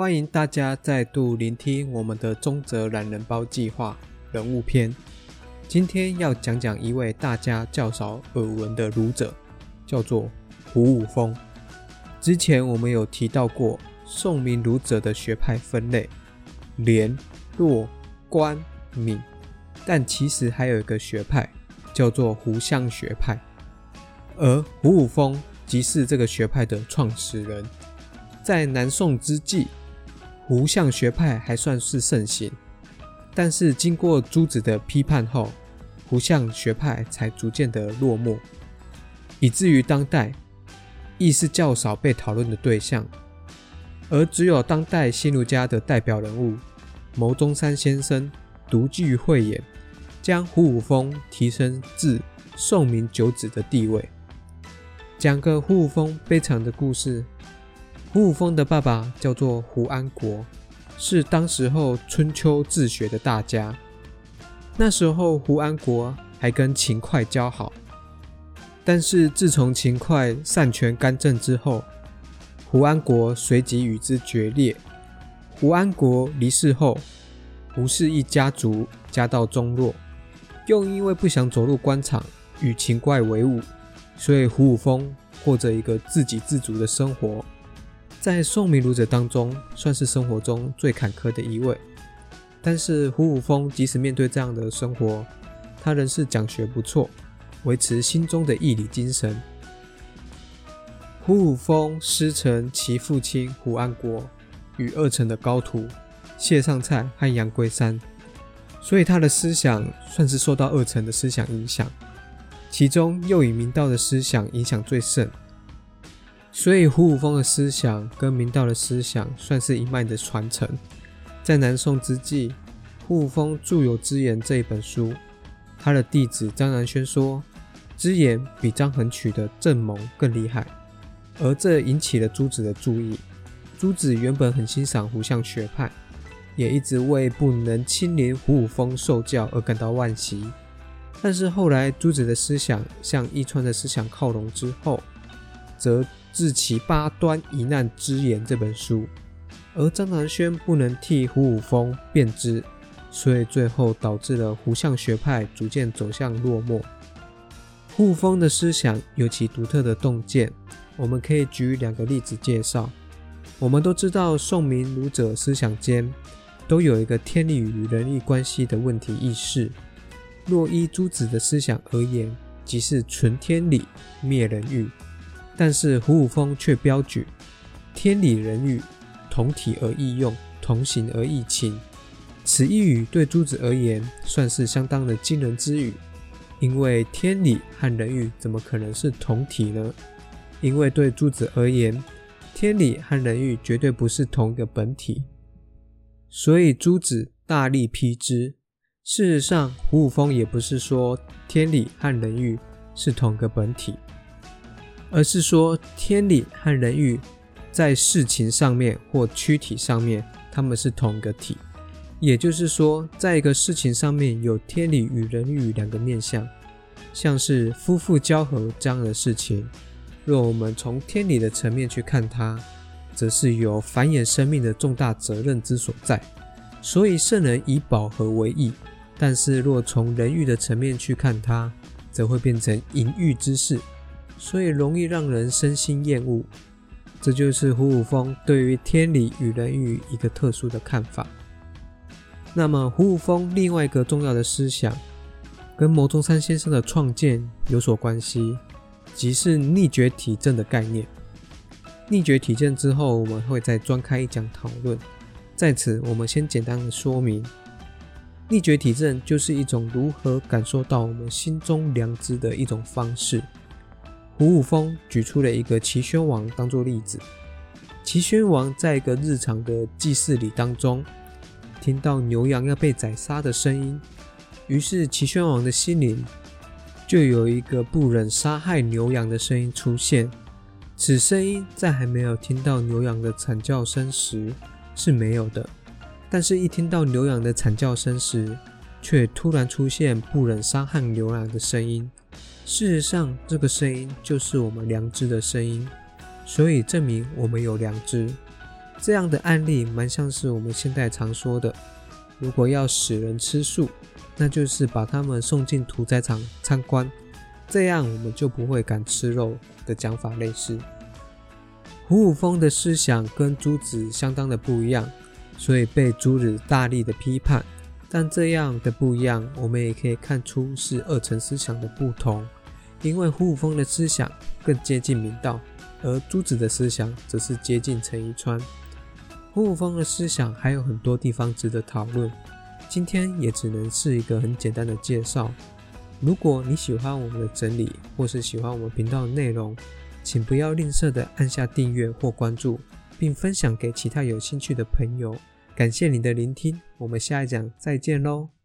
欢迎大家再度聆听我们的中泽懒人包计划人物篇。今天要讲讲一位大家较少耳闻的儒者，叫做胡武峰。之前我们有提到过宋明儒者的学派分类，廉、洛、关、闽，但其实还有一个学派叫做胡相学派，而胡武峰即是这个学派的创始人。在南宋之际，胡相学派还算是盛行，但是经过朱子的批判后，胡相学派才逐渐的落寞，以至于当代亦是较少被讨论的对象，而只有当代新儒家的代表人物牟中山先生独具慧眼，将胡武峰提升至宋明九子的地位。讲个胡武峰悲惨的故事。胡武峰的爸爸叫做胡安国，是当时候春秋治学的大家。那时候胡安国还跟秦桧交好，但是自从秦桧擅权干政之后，胡安国随即与之决裂。胡安国离世后，胡氏一家族家道中落，又因为不想走入官场与秦桧为伍，所以胡武峰过着一个自给自足的生活。在宋明儒者当中，算是生活中最坎坷的一位。但是胡武峰即使面对这样的生活，他仍是讲学不错，维持心中的义理精神。胡武峰师承其父亲胡安国与二程的高徒谢尚蔡和杨贵山，所以他的思想算是受到二程的思想影响，其中又以明道的思想影响最甚。所以胡武峰的思想跟明道的思想算是一脉的传承。在南宋之际，胡武峰著有《知言》这一本书，他的弟子张南轩说，《知言》比张衡取的《正盟》更厉害，而这引起了朱子的注意。朱子原本很欣赏胡相学派，也一直为不能亲临胡武峰受教而感到惋惜。但是后来朱子的思想向易川的思想靠拢之后，则自其八端一难之言这本书，而张南轩不能替胡武峰辩之，所以最后导致了胡相学派逐渐走向落寞。胡武峰的思想有其独特的洞见，我们可以举两个例子介绍。我们都知道宋明儒者思想间都有一个天理与人力关系的问题意识，若依朱子的思想而言，即是存天理，灭人欲。但是胡武峰却标举天理人欲同体而异用，同行而异情。此一语对朱子而言算是相当的惊人之语，因为天理和人欲怎么可能是同体呢？因为对朱子而言，天理和人欲绝对不是同一个本体，所以朱子大力批之。事实上，胡武峰也不是说天理和人欲是同一个本体。而是说，天理和人欲在事情上面或躯体上面，他们是同一个体。也就是说，在一个事情上面有天理与人欲两个面相，像是夫妇交合这样的事情，若我们从天理的层面去看它，则是有繁衍生命的重大责任之所在。所以圣人以保和为义。但是若从人欲的层面去看它，则会变成淫欲之事。所以容易让人身心厌恶，这就是胡武峰对于天理与人欲一个特殊的看法。那么胡武峰另外一个重要的思想，跟牟中山先生的创建有所关系，即是逆觉体证的概念。逆觉体证之后，我们会再专开一讲讨论。在此，我们先简单的说明，逆觉体证就是一种如何感受到我们心中良知的一种方式。胡武峰举出了一个齐宣王当做例子。齐宣王在一个日常的祭祀礼当中，听到牛羊要被宰杀的声音，于是齐宣王的心灵就有一个不忍杀害牛羊的声音出现。此声音在还没有听到牛羊的惨叫声时是没有的，但是一听到牛羊的惨叫声时，却突然出现不忍杀害牛羊的声音。事实上，这个声音就是我们良知的声音，所以证明我们有良知。这样的案例蛮像是我们现在常说的，如果要使人吃素，那就是把他们送进屠宰场参观，这样我们就不会敢吃肉的讲法类似。胡武峰的思想跟朱子相当的不一样，所以被朱子大力的批判。但这样的不一样，我们也可以看出是二层思想的不同。因为胡武峰的思想更接近明道，而朱子的思想则是接近陈宜川。胡武峰的思想还有很多地方值得讨论，今天也只能是一个很简单的介绍。如果你喜欢我们的整理，或是喜欢我们频道的内容，请不要吝啬的按下订阅或关注，并分享给其他有兴趣的朋友。感谢你的聆听，我们下一讲再见喽。